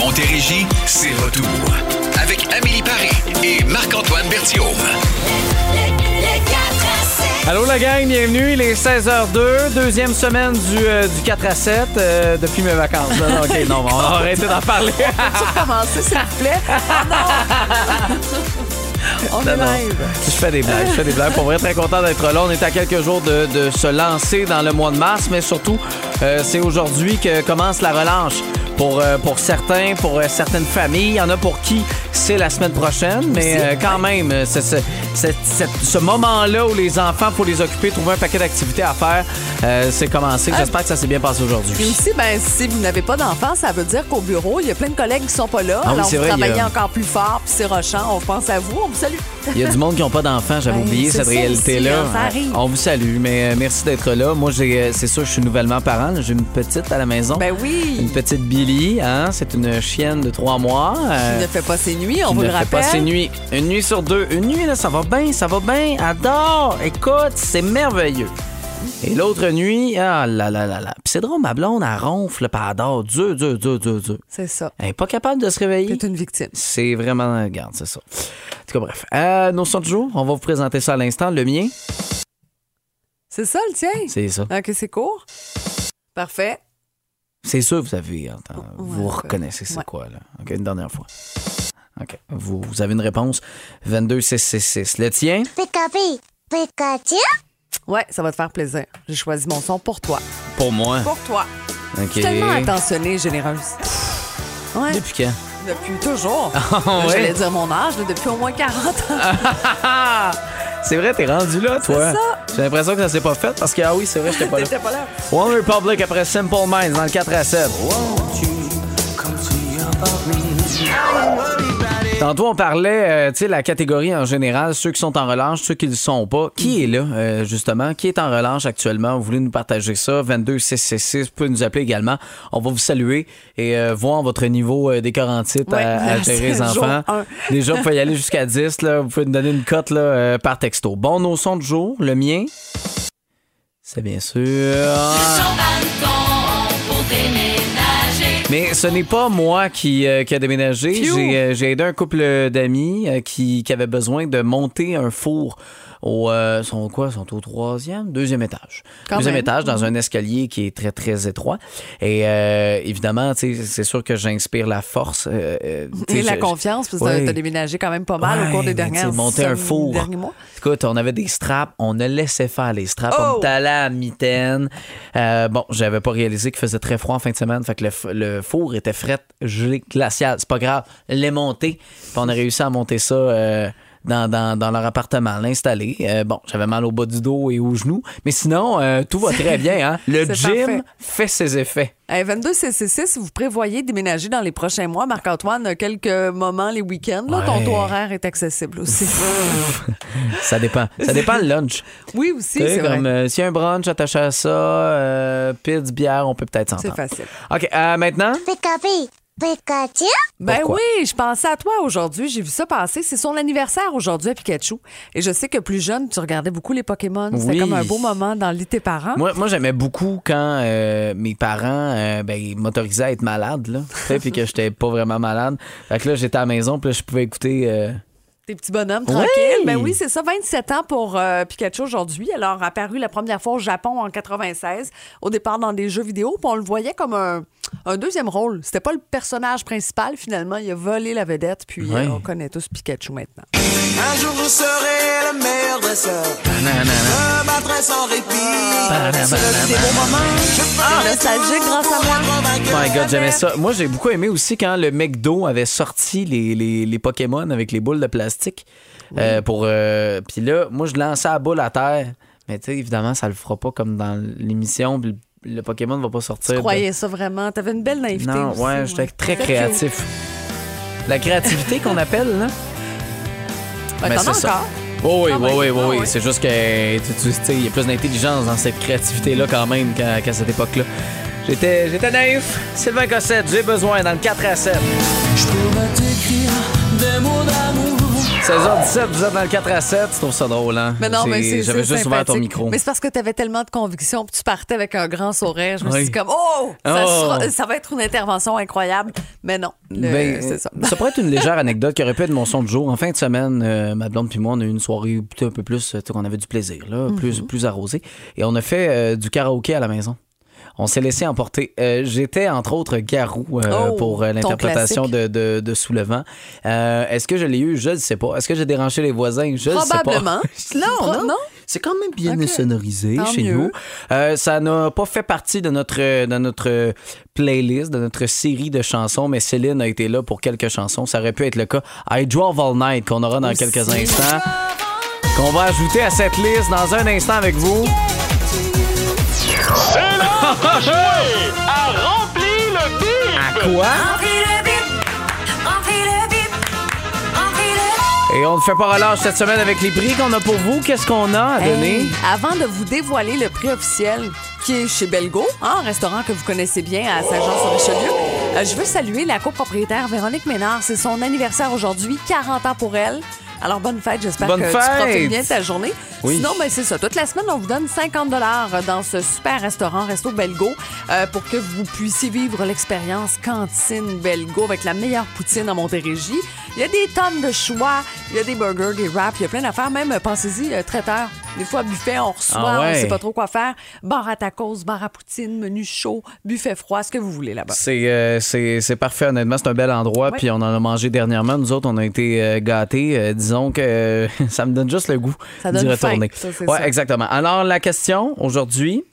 Montérégie, c'est retour. Avec Amélie Paris et Marc-Antoine Berthiaume. Allô la gang, bienvenue. Il est 16h02, deuxième semaine du, euh, du 4 à 7 euh, depuis mes vacances. Non, non, OK, non, on va arrêter d'en parler. Tu recommencer, s'il vous plaît? Ah non! On est Non, non. live. Je fais des blagues, je fais des blagues. Pour vrai, très content d'être là. On est à quelques jours de, de se lancer dans le mois de mars, mais surtout, euh, c'est aujourd'hui que commence la relâche. Pour, euh, pour certains, pour euh, certaines familles, il y en a pour qui c'est la semaine prochaine, mais euh, quand même, euh, c'est- c'est- c'est- c'est- ce moment-là où les enfants, faut les occuper, trouver un paquet d'activités à faire, euh, c'est commencé. J'espère que ça s'est bien passé aujourd'hui. Puis aussi, ben, si vous n'avez pas d'enfants, ça veut dire qu'au bureau, il y a plein de collègues qui sont pas là. Ah oui, Alors, c'est vous vrai, il y a- travaillez encore plus fort, puis c'est rochant. On pense à vous. On vous salue. Il y a du monde qui n'ont pas d'enfants, j'avais Ben, oublié c'est cette ça réalité-là. aussi, hein, ça arrive. On vous salue, mais euh, merci d'être là. Moi, j'ai, euh, c'est sûr, je suis nouvellement parent. J'ai une petite à la maison. Ben oui. Une petite Billy, hein? C'est une chienne de trois mois. euh, ne fait pas ses nuits, on vous ne le fait rappelle. pas ses nuits. Une nuit sur deux. Une nuit, là, ça va bien, ça va bien. Adore. Écoute, c'est merveilleux. Et l'autre nuit, ah là là là là. Puis c'est drôle, ma blonde, elle ronfle, puis elle adore. Dur, dur, dur, dur, dur. C'est ça. Elle n'est pas capable de se réveiller. T'es une victime. C'est vraiment. Regarde, c'est ça. En tout cas, bref. Euh, nos sons du jour, on va vous présenter ça à l'instant. Le mien, C'est ça, le tien? c'est ça. OK, c'est court. Parfait. C'est sûr, vous avez. vous ouais. reconnaissez c'est Ouais. quoi, là? OK, une dernière fois. OK. Vous, vous avez une réponse. 22666. Le tien? Pikapi, Pikachu. Ouais, ça va te faire plaisir. J'ai choisi mon son pour toi. Pour moi? Pour toi. OK. Je suis tellement attentionnée et généreuse. Ouais, Depuis quand? depuis toujours. ouais? J'allais dire mon âge, là, depuis au moins 40 ans. c'est vrai, t'es rendu là, toi. ça. J'ai l'impression que ça s'est pas fait parce que, ah oui, c'est vrai, j'étais pas là. Pas là. One Republic après Simple Minds dans le 4 à 7. Tantôt, on parlait, euh, tu sais, la catégorie en général, ceux qui sont en relâche, ceux qui ne le sont pas. Qui est là, euh, justement? Qui est en relâche actuellement? Vous voulez nous partager ça? 22 666, vous pouvez nous appeler également. On va vous saluer et euh, voir votre niveau euh, des 48 Ouais, à, à les enfants. Déjà, vous pouvez y aller jusqu'à 10. Là. Vous pouvez nous donner une cote là, euh, par texto. Bon, nos sons de jour, le mien, c'est bien sûr... Mais ce n'est pas moi qui, euh, qui a déménagé. J'ai euh, j'ai aidé un couple d'amis euh, qui, qui avait besoin de monter un four au euh, sont quoi? Sont au troisième? Deuxième étage Quand deuxième même. étage dans un escalier qui est très très étroit et euh, évidemment c'est sûr que j'inspire la force euh, Et la je- confiance, parce que Ouais. t'as déménagé quand même pas mal au cours des dernières monter un four. mois. Écoute, on avait des straps, on ne laissait faire les straps, Oh! on était allé à la mitaine. Bon, j'avais pas réalisé qu'il faisait très froid en fin de semaine, fait que le, le four était fret, gelé, glacial. C'est pas grave, les monter, puis on a réussi à monter ça. Euh, dans, dans, dans leur appartement, l'installer. Euh, bon, j'avais mal au bas du dos et aux genoux, mais sinon, euh, tout va très bien. Hein? Le C'est gym parfait. fait ses effets. Hey, 22 CC6, si vous prévoyez déménager dans les prochains mois, Marc-Antoine, a quelques moments les week-ends, là, ton taux horaire est accessible aussi. Ça dépend. Ça dépend le lunch. oui, aussi, Tu sais, c'est vrai. comme euh, s'il y a un brunch attaché à ça, euh, pizza, bière, on peut peut-être C'est s'entendre. facile. OK, euh, maintenant, Pikachu? Ben Pourquoi? oui, je pensais à toi aujourd'hui. J'ai vu ça passer. C'est son anniversaire aujourd'hui à Pikachu. Et je sais que plus jeune, tu regardais beaucoup les Pokémon. C'était Oui. comme un beau moment dans le lit de tes parents. moi, moi j'aimais beaucoup quand euh, mes parents euh, ben, m'autorisaient à être malade, là. Puis que j'étais pas vraiment malade. Fait que là, j'étais à la maison, puis là, je pouvais écouter. euh, Tes petits bonhommes Oui. tranquilles. Ben oui, c'est ça, 27 ans pour euh, Pikachu aujourd'hui. Alors, apparu la première fois au Japon en 96, au départ dans des jeux vidéo, puis on le voyait comme un, un deuxième rôle. C'était pas le personnage principal, finalement. Il a volé la vedette, puis euh, on connaît tous Pikachu maintenant. Un jour je serai le meilleur dresseur. Je battrai sans répit. C'est des beaux moments. Ah, nostalgique grâce à moi. My God, j'aimais ça. Moi, j'ai beaucoup aimé aussi quand le McDo avait sorti les, les, les Pokémon avec les boules de plastique. Euh, pour euh, Puis là, moi, je lançais la boule à terre. Mais tu sais, évidemment, ça le fera pas comme dans l'émission. puis Le, Pokémon ne va pas sortir. Tu de- croyais ça vraiment? T'avais une belle naïveté Non, aussi, ouais, j'étais très Très créatif. La créativité qu'on appelle, là. Ben, Mais t'en c'est as ça. encore. Oui, oui, Ah oui, oui, ah oui. C'est juste que tu, tu sais, il y a plus d'intelligence dans cette créativité-là quand même qu'à qu'à cette époque-là. J'étais, j'étais naïf. Sylvain Cossette, j'ai besoin dans le 4 à 7. Je pourrais t'écrire des mots d'amour 16h17, vous êtes dans le 4 à 7. Tu trouves ça drôle, hein? Mais non, mais c'est J'avais juste ouvert ton micro. Mais c'est parce que tu avais tellement de conviction puis tu partais avec un grand sourire. Je me suis dit comme oh, ça, Oh. sera- ça va être une intervention incroyable. Mais non, Ben, c'est ça. ça pourrait être une légère anecdote qui aurait pu être mon son de jour. En fin de semaine, euh, ma blonde puis moi, on a eu une soirée un peu plus, euh, tu sais, qu'on avait du plaisir, là, Mhm. plus, plus arrosé. Et on a fait euh, du karaoké à la maison. On s'est laissé emporter. Euh, J'étais, entre autres, Garou euh, Oh, pour euh, l'interprétation de, de, de Soulevant. Euh, Est-ce que je l'ai eu? Je ne sais pas. Est-ce que j'ai dérangé les voisins? Je ne sais pas. Probablement. non, non. non? C'est quand même bien sonorisé Tant chez mieux. nous. Euh, ça n'a pas fait partie de notre, de notre playlist, de notre série de chansons, mais Céline a été là pour quelques chansons. Ça aurait pu être le cas. I Drove All Night, qu'on aura dans quelques instants, qu'on va ajouter à cette liste dans un instant avec vous. À Rempli le bip! À quoi? Et on ne fait pas relâche cette semaine avec les prix qu'on a pour vous. Qu'est-ce qu'on a à donner? Hey, avant de vous dévoiler le prix officiel qui est chez Belgo, hein, un restaurant que vous connaissez bien à Saint-Jean-sur-Richelieu, euh, je veux saluer la copropriétaire Véronique Ménard. C'est son anniversaire aujourd'hui, 40 ans pour elle. Alors, bonne fête. J'espère que fête! tu profites bien de ta journée. Oui. Sinon, ben, c'est ça. Toute la semaine, on vous donne 50 dans ce super restaurant, Resto Belgo, euh, pour que vous puissiez vivre l'expérience cantine Belgo avec la meilleure poutine en Montérégie. Il y a des tonnes de choix. Il y a des burgers, des wraps, il y a plein d'affaires. Même, euh, pensez-y, euh, traiteur. Des fois, buffet, on reçoit, Ah ouais. on sait pas trop quoi faire. Bar à tacos, bar à poutine, menu chaud, buffet froid, ce que vous voulez là-bas. C'est euh, c'est- parfait, honnêtement. C'est un bel endroit. Puis on en a mangé dernièrement. Nous autres, on a été euh, gâtés. Euh, disons que ça me donne juste le goût d'y retourner. faim, ça, c'est ouais, ça. exactement. Alors, la question aujourd'hui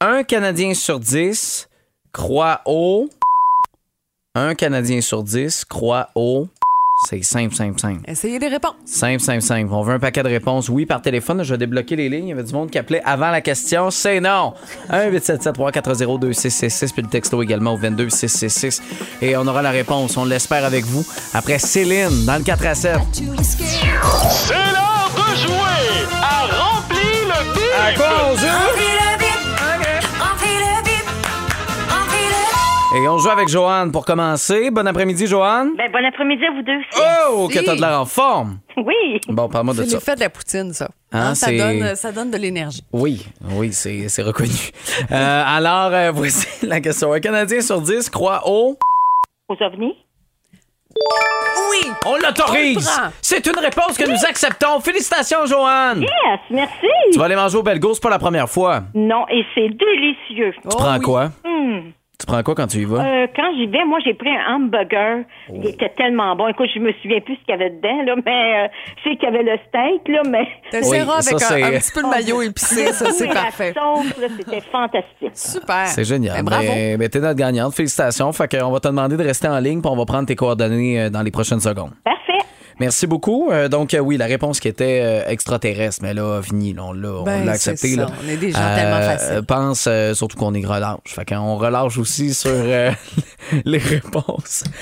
un Canadien sur 10 croit au. Un Canadien sur 10 croit au. C'est simple, simple, simple. Essayez des réponses. Simple, simple, simple. On veut un paquet de réponses. Oui, par téléphone. Je vais débloquer les lignes. Il y avait du monde qui appelait avant la question. C'est non. 1-877-340-2666. Puis le texto également au 22666. Et on aura la réponse. On l'espère avec vous. Après Céline, dans le 4 à 7. C'est l'heure de jouer à Rempli le bip! À quoi on Et on joue avec Joanne pour commencer. Bon après-midi, Joanne. Ben, bon après-midi à vous deux. aussi. Oh, que t'as de l'air en forme. Oui. Bon, parle-moi de C'est ça. l'effet de la poutine, ça. Hein, Hein, ça, c'est- donne, ça donne de l'énergie. Oui, oui, c'est c'est reconnu. Euh, alors, euh, voici la question. Un Canadien sur 10 croit au... Aux ovnis? Oui! On l'autorise! C'est une réponse que nous acceptons. Félicitations, Joanne! Yes, merci. Tu vas aller manger au Belgo, c'est pas la première fois. Non, et c'est délicieux. Tu Oh prends oui. quoi? Hmm. Tu prends quoi quand tu y vas? Euh, quand j'y vais, moi, j'ai pris un hamburger. Oh. Il était tellement bon. Écoute, je me souviens plus ce qu'il y avait dedans, là, mais euh, je sais qu'il y avait le steak, là, mais... T'essaieras Oui, avec ça, un, petit peu de maillot épicé, ça, c'est parfait. c'était fantastique. Super. C'est génial. Ben, bravo. Ben, ben, t'es notre gagnante. Félicitations. Fait qu'on va te demander de rester en ligne puis on va prendre tes coordonnées euh, dans les prochaines secondes. Parfait. Merci beaucoup. Euh, donc, euh, oui, la réponse qui était euh, extraterrestre, mais là, fini, là, on l'a Ben, accepté. ça. là. On est des gens tellement faciles. Pense euh, surtout qu'on est relâche. Fait qu'on relâche aussi sur euh, les réponses.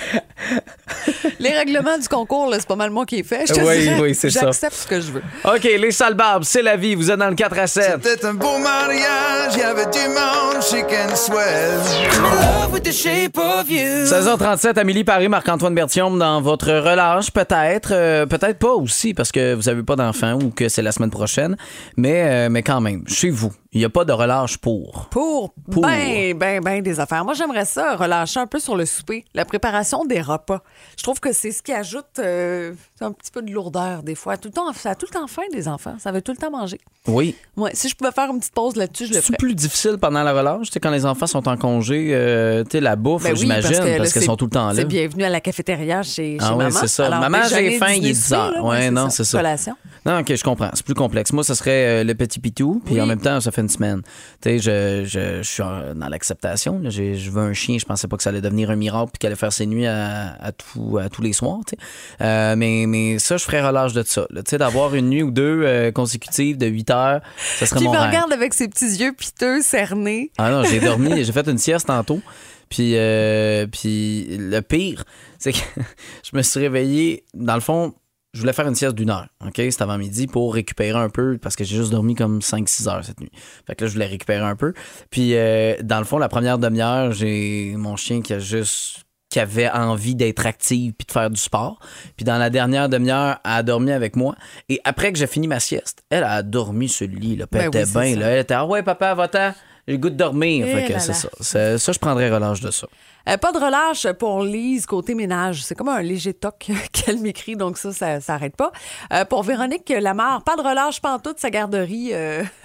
Les règlements du concours, là, c'est pas mal moi qui ai fait. Je te Oui, dirais. oui, c'est ça. J'accepte ce que je veux. OK, les sales barbes, c'est la vie. Vous êtes dans le 4 à 7. C'était un beau mariage, il y avait du monde, chic and swell. I'm in love with the shape of you. 16h37, Amélie Paris, Marc-Antoine Bertium dans votre relâche, peut-être. Euh, peut-être pas aussi, parce que vous avez pas d'enfant ou que c'est la semaine prochaine. Mais, euh, mais quand même, chez vous, il n'y a pas de relâche pour. Pour, Pour. ben, ben, ben des affaires. Moi, j'aimerais ça relâcher un peu sur le souper, la préparation des repas. Je trouve que c'est ce qui ajoute euh, un petit peu de lourdeur des fois. Tout le temps, ça a tout le temps faim, des enfants. Ça veut tout le temps manger. Oui. Ouais, si je pouvais faire une petite pause là-dessus, je le C'est ferais. plus difficile pendant la relâche, tu sais, quand les enfants sont en congé, euh, tu sais, la bouffe, Ben oui, j'imagine, parce, qu'elles c'est- sont tout le temps là. C'est bienvenue à la cafétéria chez, chez Ah maman. c'est ça. Alors, Maman, j'ai faim, il est dîner, 10 heures. Ouais, non, c'est ça. Collation. Non, ok, je comprends. C'est plus complexe. Moi, ce serait euh, le petit pitou, puis Oui. en même temps, ça fait une semaine. Tu sais, je, je, je suis dans l'acceptation. Je veux un chien. Je pensais pas que ça allait devenir un miracle puis qu'elle allait faire ses nuits à, à, tout- à tous les soirs. tu sais. Euh, mais, mais ça, je ferais relâche de ça. Tu sais, d'avoir une nuit ou deux euh, consécutives de 8 heures, ça serait Qui mon me rêve. regarde avec ses petits yeux piteux, cernés. Ah non, j'ai dormi, j'ai fait une sieste tantôt. Puis, euh, puis le pire, c'est que je me suis réveillé. Dans le fond, je voulais faire une sieste d'une heure, OK? C'était avant midi pour récupérer un peu parce que j'ai juste dormi comme 5-6 heures cette nuit. Fait que là, je voulais récupérer un peu. Puis, euh, dans le fond, la première demi-heure, j'ai mon chien qui a juste qui avait envie d'être active puis de faire du sport. Puis dans la dernière demi-heure, elle a dormi avec moi. Et après que j'ai fini ma sieste, elle a dormi sur le lit. Là, Ben oui, bien. ça. là. Elle était Ah ouais, papa, va-t'en. J'ai le goût de dormir. Eh Fait que c'est ça. C'est- Ça, je prendrais relâche de ça. Euh, pas de relâche pour Lise côté ménage. C'est comme un léger toc qu'elle m'écrit, donc ça, ça s'arrête pas. Euh, pour Véronique Lamar, pas de relâche pantoute, sa garderie. euh,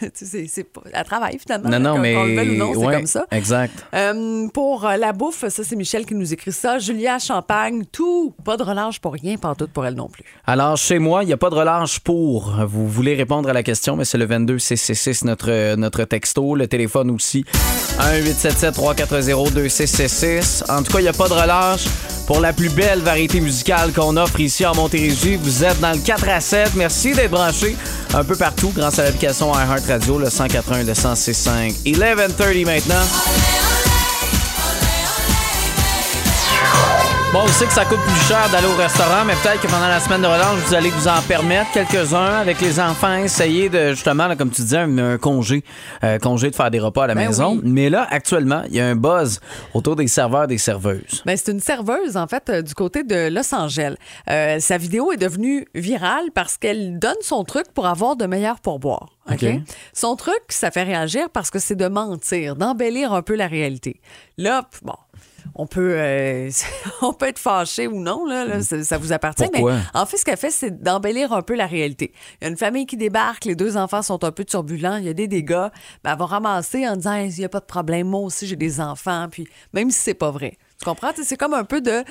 tu sais, c'est pas- elle travaille finalement. Non, non, mais. ou non, ouais, comme ça. Exact. Pour la bouffe, ça c'est Michel qui nous écrit ça. Julia Champagne, tout. Pas de relâche pour rien, pantoute pour elle non plus. Alors, chez moi, il n'y a pas de relâche pour. Vous voulez répondre à la question, mais c'est le 22 CC6, notre, notre texto. Le téléphone aussi, 1-877-340-2666. En tout cas, il n'y a pas de relâche pour la plus belle variété musicale qu'on offre ici en Montérégie. Vous êtes dans le 4 à 7. Merci d'être branchés un peu partout grâce à l'application iHeartRadio, le 180, le 165. 11h30 maintenant. Bon, on sait que ça coûte plus cher d'aller au restaurant, mais peut-être que pendant la semaine de relâche, vous allez vous en permettre quelques-uns avec les enfants, essayer de, justement, là, comme tu disais, un, un congé, euh, congé de faire des repas à la Ben maison. oui. Mais là, actuellement, il y a un buzz autour des serveurs, des serveuses. Ben, c'est une serveuse, en fait, euh, du côté de Los Angeles. Euh, sa vidéo est devenue virale parce qu'elle donne son truc pour avoir de meilleurs pourboires. OK? OK. Son truc, ça fait réagir parce que c'est de mentir, d'embellir un peu la réalité. Là, bon. On peut, euh, on peut être fâché ou non, là, là, ça, ça vous appartient. Pourquoi? Mais en fait, ce qu'elle fait, c'est d'embellir un peu la réalité. Il y a une famille qui débarque, les deux enfants sont un peu turbulents, il y a des dégâts. Ben, elle va ramasser en disant il n'y a pas de problème, moi aussi j'ai des enfants, puis même si c'est pas vrai. Tu comprends? C'est comme un peu de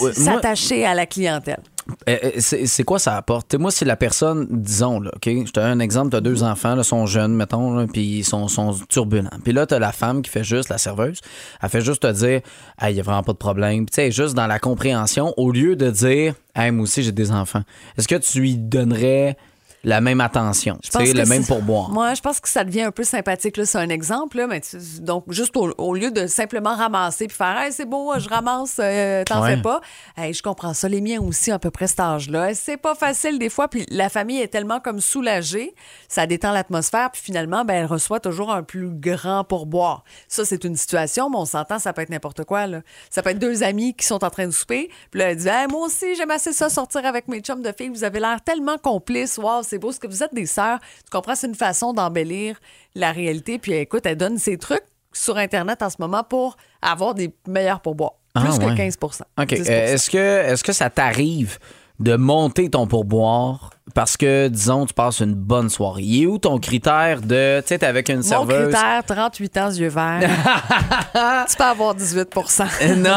moi- s'attacher à la clientèle. Euh, euh, c'est quoi ça apporte? Moi, c'est la personne, disons, là, OK? Je te donne un exemple, t'as deux enfants, là, sont jeunes, mettons, puis ils sont, sont turbulents. Puis là, t'as la femme qui fait juste, la serveuse, elle fait juste te dire, il y a vraiment pas de problème. Puis, tu sais, juste dans la compréhension, au lieu de dire, hey, moi aussi, j'ai des enfants. Est-ce que tu lui donnerais la même attention, que le même c'est- pourboire? Moi, je pense que ça devient un peu sympathique. Là, c'est un exemple, là, mais tu- donc juste au, au lieu de simplement ramasser puis faire, hey, c'est beau, je ramasse, euh, t'en Ouais. fais pas. Hey, je comprends ça. Les miens aussi, à peu près cet âge-là. C'est pas facile des fois, puis la famille est tellement comme soulagée, ça détend l'atmosphère, puis finalement, ben, elle reçoit toujours un plus grand pourboire. Ça, c'est une situation, mais on s'entend, ça peut être n'importe quoi. Là. Ça peut être deux amis qui sont en train de souper, puis là, elle dit, Hey, moi aussi, j'aime assez ça, sortir avec mes chums de filles. Vous avez l'air tellement complices. Wow, c'est beau. Ce que vous êtes des sœurs. Tu comprends? C'est une façon d'embellir la réalité. Puis écoute, elle donne ses trucs sur Internet en ce moment pour avoir des meilleurs pourboires. Plus Ah, que ouais. 15 OK. 10 Euh, Est-ce que, est que ça t'arrive de monter ton pourboire parce que, disons, tu passes une bonne soirée? Il est où ton critère de. Tu sais, t'es avec une Mon serveuse? critère, 38 ans, yeux verts. tu peux avoir 18% Euh, Non,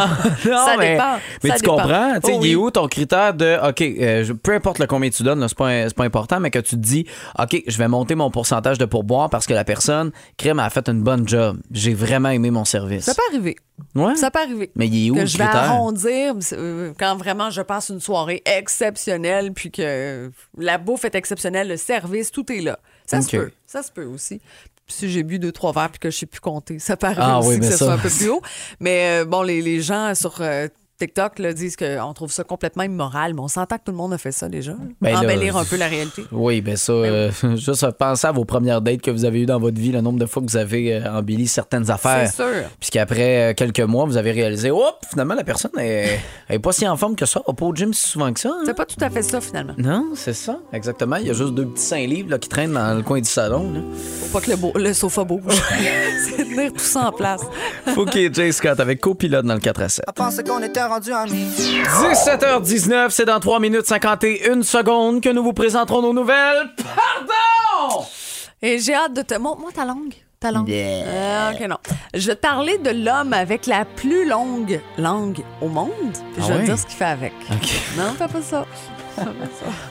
non, Ça mais, dépend. mais Ça tu dépend. comprends? Tu sais, Oh il est où ton critère de, OK, euh, peu importe le combien tu donnes, c'est pas, pas important, mais que tu te dis, OK, je vais monter mon pourcentage de pourboire parce que la personne, crème, a fait une bonne job. J'ai vraiment aimé mon service. Ça peut arriver. Ouais. Ça peut arriver. Mais il est où que le je vais critère? arrondir euh, quand vraiment je passe une soirée exceptionnelle, puis que la bouffe est exceptionnelle, le service, tout est là. Ça se peut. Ça se peut aussi. Puis Si j'ai bu deux, trois verres puis que je sais plus compter, ça arriver Ah aussi oui, que ce ça- soit un peu plus haut. Mais euh, bon, les, les gens sur euh, TikTok là, disent qu'on trouve ça complètement immoral, mais on s'entend que tout le monde a fait ça déjà. Ben là, Embellir un peu la réalité. Oui, ben ça, euh, juste penser à vos premières dates que vous avez eues dans votre vie, le nombre de fois que vous avez euh, embelli certaines affaires. C'est sûr. Puisqu'après euh, quelques mois, vous avez réalisé, hop, finalement, la personne est, elle est pas si en forme que ça, elle va pas au gym si souvent que ça. hein? C'est pas tout à fait ça finalement. Non, c'est ça, exactement. Il y a juste deux petits saint livres là, qui traînent dans le coin du salon. Là. Faut pas que le, beau- le sofa bouge. C'est tenir tout ça en place. Faut qu'il y ait Jay Scott avec copilote dans le 4 à 7. pensais était rendu amis. 17h19, c'est dans 3 minutes 51 secondes que nous vous présenterons nos nouvelles. Pardon! Et j'ai hâte de te. Montre-moi ta langue. Ta langue. Euh, ok, non. Je vais te parler de l'homme avec la plus longue langue au monde. Puis je Ah vais te dire ce qu'il fait avec. OK. Non, fais pas ça.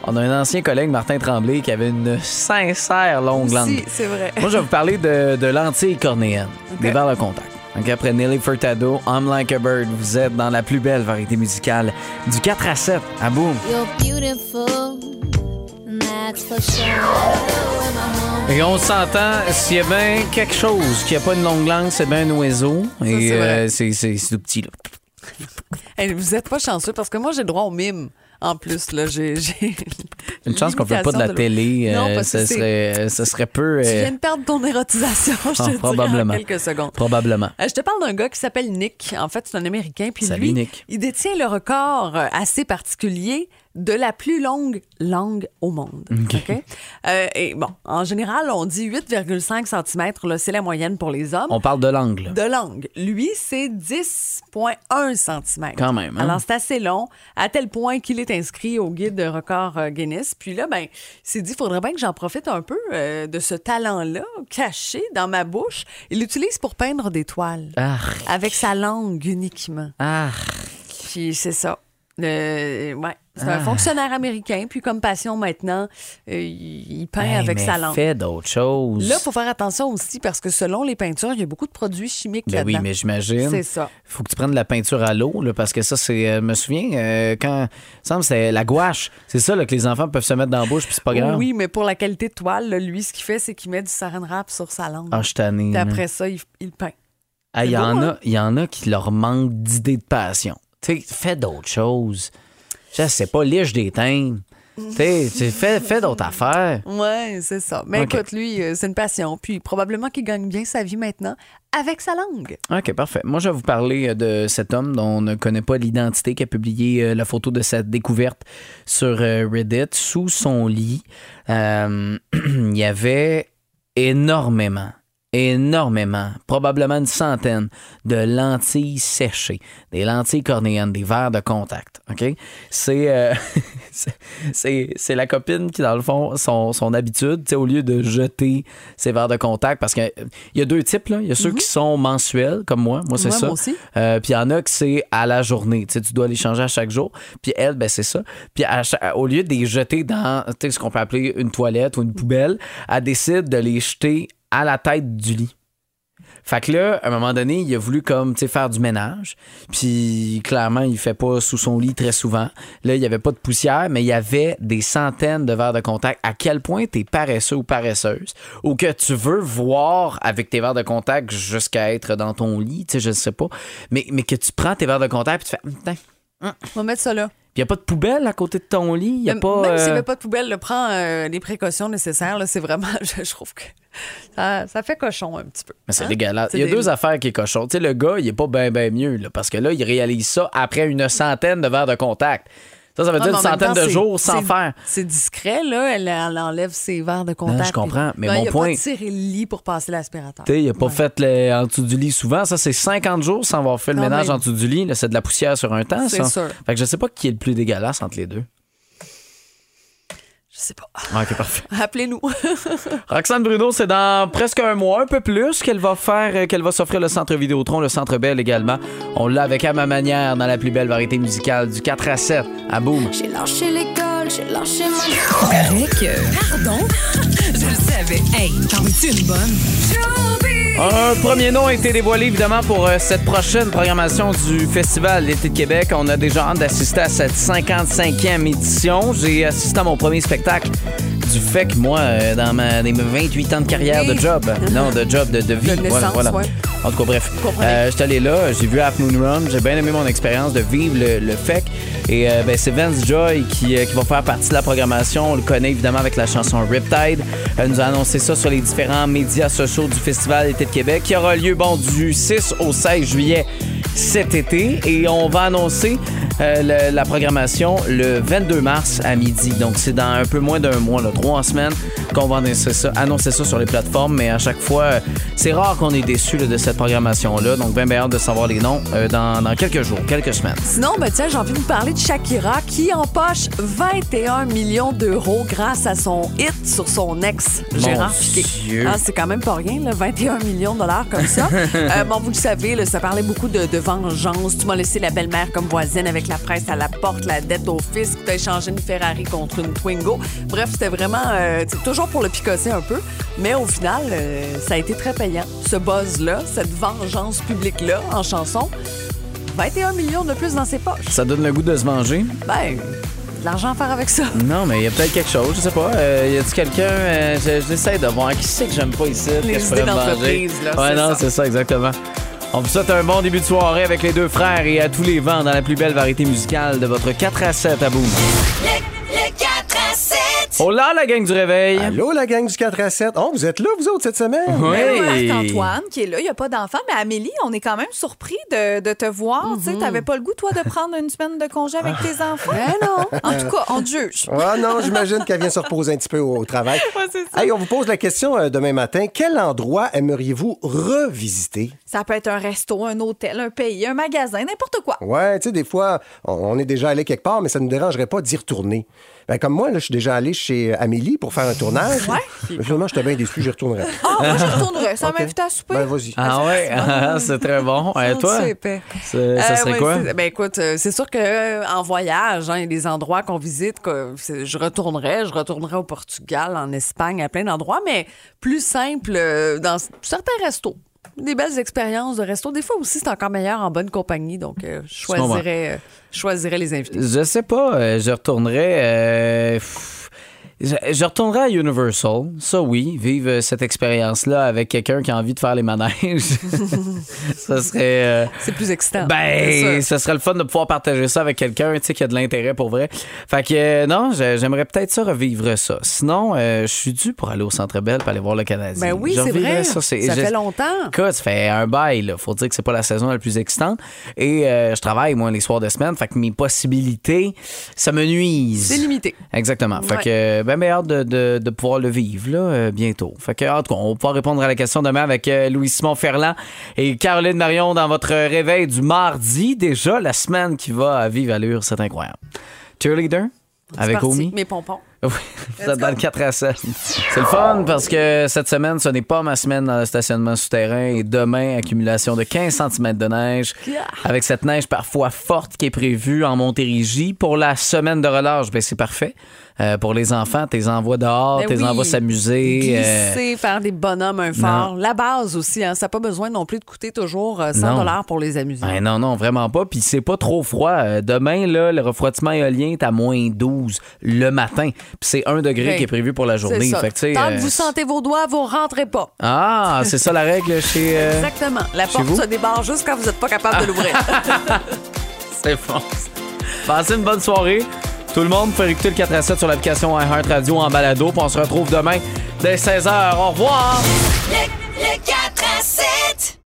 On a un ancien collègue, Martin Tremblay, qui avait une sincère longue langue. Si, c'est vrai. Moi, je vais vous parler de, de lentilles cornéennes, des verres de contact. OK, après Nelly Furtado, I'm Like a Bird, vous êtes dans la plus belle variété musicale du 4 à 7 à boum. You're beautiful, and that's for sure. Et on s'entend, s'il y a bien quelque chose qui a pas une longue langue, c'est bien un oiseau. Et euh, c'est tout petit, là. Hey, vous êtes pas chanceux parce que moi, j'ai le droit au mime En plus, là, j'ai. Une chance qu'on fait pas de la télé. Non, euh, ce, serait, ce serait peu. Tu euh, viens de perdre ton érotisation, je te Ah, dirais, probablement. en quelques secondes. probablement. Euh, Je te parle d'un gars qui s'appelle Nick. En fait, c'est un Américain. Puis Salut, lui, Nick. il détient le record euh, assez particulier de la plus longue langue au monde. OK? Euh, et bon, en général, on dit 8,5 cm, là, c'est la moyenne pour les hommes. On parle de l'angle. De langue. Lui, c'est 10,1 cm. Quand même, hein? Alors, c'est assez long, à tel point qu'il est inscrit au guide de record euh, Guinness. Puis là, ben, il s'est dit, il faudrait bien que j'en profite un peu euh, de ce talent-là, caché dans ma bouche. Il l'utilise pour peindre des toiles. Ah, Avec sa langue uniquement. ah. Puis c'est ça. Ouais. C'est un Ah. fonctionnaire américain. Puis comme passion maintenant, euh, il peint Hey, avec mais sa langue. Fait d'autres choses. Là, il faut faire attention aussi parce que selon les peintures, il y a beaucoup de produits chimiques Ben oui, mais j'imagine. C'est ça. faut que tu prennes de la peinture à l'eau, là, parce que ça, c'est. euh, Je me souviens, euh, quand. Il me semble c'est la gouache. C'est ça là, que les enfants peuvent se mettre dans la bouche, puis c'est pas grave. Oui, mais pour la qualité de toile, là, lui, ce qu'il fait, c'est qu'il met du saran wrap sur sa langue. Ah, je tanné, Puis après ça, il, il peint. Ah, Il y, en a- hein? il y en a qui leur manquent d'idées de passion. Tu sais, fais d'autres choses. Je sais pas, liche des teintes. Tu fais, fais d'autres affaires. Ouais, c'est ça. Mais écoute, lui, euh, c'est une passion. Puis probablement qu'il gagne bien sa vie maintenant avec sa langue. OK, parfait. Moi, je vais vous parler euh, de cet homme dont on ne connaît pas l'identité, qui a publié euh, la photo de sa découverte sur Reddit. Sous son lit, euh, il y avait énormément, énormément, probablement une centaine de lentilles séchées, des lentilles cornéennes, des verres de contact. OK? C'est euh, c'est- la copine qui, dans le fond, son, son habitude, tu sais, au lieu de jeter ses verres de contact, parce qu'il y a deux types, là. Il y a ceux qui sont mensuels, comme moi. Moi, c'est ça. aussi. Euh, puis il y en a que c'est à la journée. Tu sais, tu dois les changer à chaque jour. Puis elle, ben c'est ça. Puis au lieu de les jeter dans tu sais, ce qu'on peut appeler une toilette ou une poubelle, elle décide de les jeter à la tête du lit. Fait que là, à un moment donné, il a voulu comme, tu faire du ménage. Puis clairement, il fait pas sous son lit très souvent. Là, il y avait pas de poussière, mais il y avait des centaines de verres de contact. À quel point t'es paresseux ou paresseuse ou que tu veux voir avec tes verres de contact jusqu'à être dans ton lit, tu je sais pas. Mais, que tu prends tes verres de contact puis tu fais, Hum, Putain. On va mettre ça là. Puis il n'y a pas de poubelle à côté de ton lit? Y a Même, pas. même s'il n'y euh, avait pas de poubelle, le prends euh, les précautions nécessaires. là, C'est vraiment, je, je trouve que ça, ça fait cochon un petit peu. Mais c'est Hein? dégueulasse. Il y a des- deux affaires qui est cochon. Tu sais, le gars, il est pas bien, bien mieux, là, parce que là, il réalise ça après une centaine de verres de contact. Ça, ça veut Non, dire une centaine temps, de jours sans faire. C'est discret, là. Elle, elle enlève ses verres de contact. je comprends, mais Non, mon il a point- pas tiré le lit pour passer l'aspirateur. Il a pas Ouais. fait le- en dessous du lit souvent. Ça, c'est 50 jours sans avoir fait le Non, ménage mais- en dessous du lit. C'est de la poussière sur un temps, C'est ça. sûr. Fait que je sais pas qui est le plus dégueulasse entre les deux. Je sais pas. Ah, OK, parfait. Appelez-nous. Roxane Bruno, c'est dans presque un mois, un peu plus, qu'elle va faire, euh, qu'elle va s'offrir le Centre Vidéotron, le Centre Belle également. On l'a avec à ma manière dans la plus belle variété musicale du 4 à 7 à Boom. J'ai lâché l'école, j'ai lâché mon... Avec. Pardon? Je le savais. Hey, t'en es-tu une bonne? Un premier nom a été dévoilé évidemment pour euh, cette prochaine programmation du Festival d'été de Québec. On a déjà hâte d'assister à cette 55e édition. J'ai assisté à mon premier spectacle du fait que moi, euh, dans ma, mes 28 ans de carrière de job, non, de job, de, de vie. De naissance, ouais. En tout cas, bref. Euh, J'étais allé là, j'ai vu Half Moon Run, j'ai bien aimé mon expérience de vivre le, le FEC. Et euh, ben, c'est Vance Joy qui, euh, qui va faire partie de la programmation. On le connaît évidemment avec la chanson Riptide. Elle nous a annoncé ça sur les différents médias sociaux du Festival d'été de Québec qui aura lieu bon, du 6 au 16 juillet cet été. Et on va annoncer euh, la programmation le 22 mars à midi. Donc c'est dans un peu moins d'un mois, là, trois semaines, qu'on va annoncer ça, annoncer ça sur les plateformes. Mais à chaque fois, euh, c'est rare qu'on est déçu là, de cette programmation-là. Donc bien, bien hâte de savoir les noms euh, dans, dans quelques jours, quelques semaines. Sinon, ben, tiens, j'ai envie de vous parler de Shakira qui empoche 21 millions d'euros grâce à son hit sur son ex, Gérard. Ah, c'est quand même pas rien, là, 21 millions de dollars comme ça. Euh, bon, vous le savez, là, ça parlait beaucoup de, de vengeance. Tu m'as laissé la belle-mère comme voisine avec la presse à la porte, la dette au fisc, tu as échangé une Ferrari contre une Twingo. Bref, c'était vraiment euh, toujours pour le picosser un peu. Mais au final, euh, ça a été très payant. Ce buzz-là, cette vengeance publique-là en chanson. 21 millions de plus dans ses poches. Ça donne le goût de se venger? Ben, de l'argent à faire avec ça. Non, mais il y a peut-être quelque chose, je sais pas. Euh, y a-tu quelqu'un euh, je- J'essaie de voir qui c'est que j'aime pas ici. Les que je idées d'entreprise, là, Ouais, c'est non, ça. c'est ça, exactement. On vous souhaite un bon début de soirée avec les deux frères et à tous les vents dans la plus belle variété musicale de votre 4 à 7 à bout. Le 4 à 7. Oh là, la gang du réveil! Allô, la gang du 4 à 7. Oh, vous êtes là, vous autres, cette semaine? Oui. Marc-Antoine, qui est là, il n'y a pas d'enfant, mais Amélie, on est quand même surpris de, de te voir. Tu sais, t'avais pas le goût, toi, de prendre une semaine de congé avec tes enfants? Ben non. En tout cas, on te juge. Ah non, j'imagine qu'elle vient se reposer un petit peu au, au travail. Hey, on vous pose la question euh, demain matin. Quel endroit aimeriez-vous revisiter? Ça peut être un resto, un hôtel, un pays, un magasin, n'importe quoi. Ouais, tu sais, des fois, on, on est déjà allé quelque part, mais ça ne nous dérangerait pas d'y retourner. Ben, comme moi, là, je suis déjà allé chez Amélie pour faire un tournage. Ouais. Mais finalement, j'étais bien déçu, j'y retournerai. Ah, moi, je retournerais. Ça m'invite à souper. Ben, vas-y. Ah ouais, ah, c'est très bon. Et toi? C'est épais. C'est- Ça Euh, serait ouais, quoi? Ben écoute, euh, c'est sûr que euh, en voyage, hein, il y a des endroits qu'on visite, que je retournerais, je retournerais au Portugal, en Espagne, à plein d'endroits, mais plus simple euh, dans certains restos. Des belles expériences de resto. Des fois aussi, c'est encore meilleur en bonne compagnie, donc euh, je comprends. choisirais, euh, je choisirais les invités. Je sais pas, euh, je retournerais. pff, je, je retournerais à Universal, ça oui, vivre euh, cette expérience-là avec quelqu'un qui a envie de faire les manèges. ça serait. euh, C'est plus excitant. ben, ça serait le fun de pouvoir partager ça avec quelqu'un, qui a de l'intérêt pour vrai. Fait que, euh, non, j'ai- j'aimerais peut-être ça revivre ça. Sinon, euh, je suis dû pour aller au Centre Bell pour aller voir le Canadien. Ben oui, c'est vrai. Ça, fait longtemps. Écoute, ça fait un bail, là. Faut dire que c'est pas la saison la plus excitante. Et je travaille, moi, les soirs de semaine. Fait que mes possibilités, ça me nuise. C'est limité. Exactement. Fait Ouais. que, euh, hâte de, de- de pouvoir le vivre, là, euh, bientôt. Fait que, en tout cas, on va pouvoir répondre à la question demain avec euh, Louis-Simon Ferland et Caroline Marion dans votre réveil du mardi. Déjà, la semaine qui va à vive allure, c'est incroyable. Cheerleader? Avec. Omi? Mes pompons. Oui, vous êtes dans le 4 à 7. C'est le fun parce que cette semaine, ce n'est pas ma semaine dans le stationnement souterrain et demain, accumulation de 15 cm de neige avec cette neige parfois forte qui est prévue en Montérégie. Pour la semaine de relâche, ben, c'est parfait. Euh, pour les enfants, t'es envoies dehors, Ben t'es oui. envoies s'amuser. euh, Glisser, faire des bonhommes, un fort. La base aussi, hein, ça n'a pas besoin non plus de coûter toujours euh, 100 Non. dollars pour les amuser. Ben non, non, vraiment pas. Puis c'est pas trop froid. Euh, demain, là, le refroidissement éolien est à moins 12 le matin. Puis c'est 1 degré qui est prévu pour la journée. Ça. Fait que, Tant que euh, vous sentez vos doigts, vous rentrez pas. Ah, c'est ça la règle chez. euh, Exactement. La chez porte vous? se débarre juste quand vous n'êtes pas capable de l'ouvrir. C'est bon. Passez une bonne soirée. Tout le monde peut écouter le 4 à 7 sur l'application iHeart Radio en balado. Puis on se retrouve demain dès 16h. Au revoir! Le, le 4 à 7.